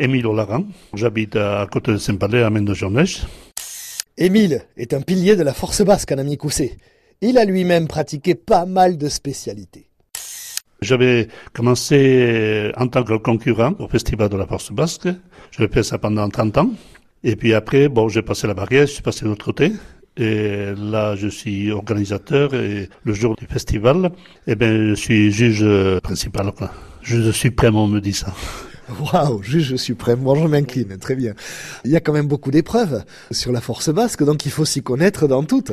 Émile Olaran. J'habite à côté de Saint-Palais, à Mendojonèche. Émile est un pilier de la force basque en Amicoussé. Il a lui-même pratiqué pas mal de spécialités. J'avais commencé en tant que concurrent au Festival de la Force Basque. J'avais fait ça pendant 30 ans. Et puis après, bon, j'ai passé la barrière, je suis passé de l'autre côté. Et là, je suis organisateur et le jour du festival, eh ben, je suis juge principal, quoi. Juge suprême, on me dit ça. Waouh, juge suprême, moi je m'incline, très bien. Il y a quand même beaucoup d'épreuves sur la force basque, donc il faut s'y connaître dans toutes.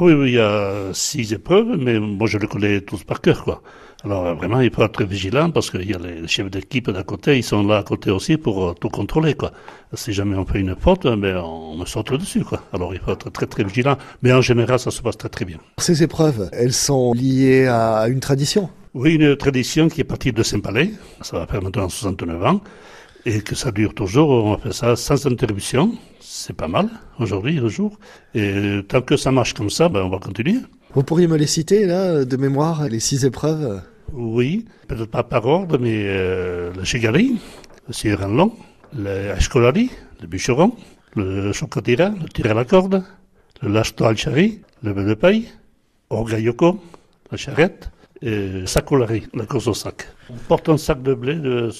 Ah oui, oui, il y a six épreuves, mais moi je les connais tous par cœur, quoi. Alors vraiment, il faut être vigilant parce qu'il y a les chefs d'équipe d'à côté, ils sont là à côté aussi pour euh, tout contrôler, quoi. Si jamais on fait une faute, ben, on me saute dessus, quoi. Alors il faut être très très vigilant, mais en général, ça se passe très très bien. Ces épreuves, elles sont liées à une tradition? Oui, une tradition qui est partie de Saint-Palais, ça va faire maintenant 69 ans, et que ça dure toujours, on fait ça sans interruption, c'est pas mal aujourd'hui, le jour, et tant que ça marche comme ça, ben, on va continuer. Vous pourriez me les citer, là, de mémoire, les six épreuves? Oui, peut-être pas par ordre, mais euh, le Chigari, le Sierran long, le Escolari, le bûcheron, le chocotira, le tir à la corde, le lasto al chari, le bœuf de paille, orgayoko, la charrette, et le sacolari, la course au sac. On porte un sac de blé de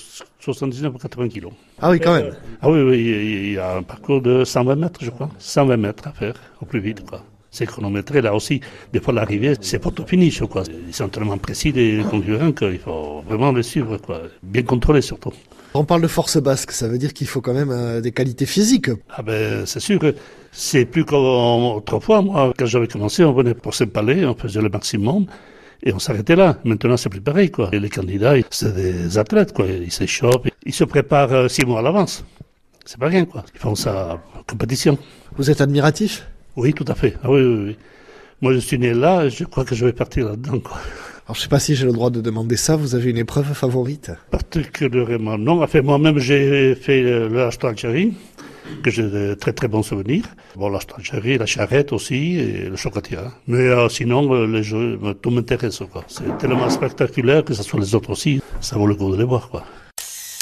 79 ou 80 kilos. Ah oui, quand même. Ah oui, oui, il y a un parcours de 120 mètres, je crois. 120 mètres à faire, au plus vite, quoi. C'est chronométré, là aussi. Des fois, l'arrivée, c'est photo finish, quoi. Ils sont tellement précis, les concurrents, qu'il faut vraiment les suivre, quoi. Bien contrôler, surtout. On parle de force basque, ça veut dire qu'il faut quand même euh, des qualités physiques. Ah ben, c'est sûr que c'est plus qu'autrefois. Moi, quand j'avais commencé, on venait pour Saint-Palais, on faisait le maximum. Et on s'arrêtait là. Maintenant, c'est plus pareil, quoi. Et les candidats, c'est des athlètes, quoi. Ils s'échauffent, ils se préparent euh, six mois à l'avance. C'est pas rien, quoi. Ils font ça en compétition. Vous êtes admiratif? Oui, tout à fait. Ah oui, oui, oui. Moi, je suis né là, je crois que je vais partir là-dedans, quoi. Alors, je sais pas si j'ai le droit de demander ça. Vous avez une épreuve favorite? Particulièrement, non. Enfin, moi-même, j'ai fait le Algérie, que j'ai de très très bons souvenirs. Bon, Algérie, la charrette aussi, et le chocolat. Mais euh, sinon, euh, les jeux, tout m'intéresse. C'est tellement spectaculaire que ce soit les autres aussi. Ça vaut le coup de les voir, quoi.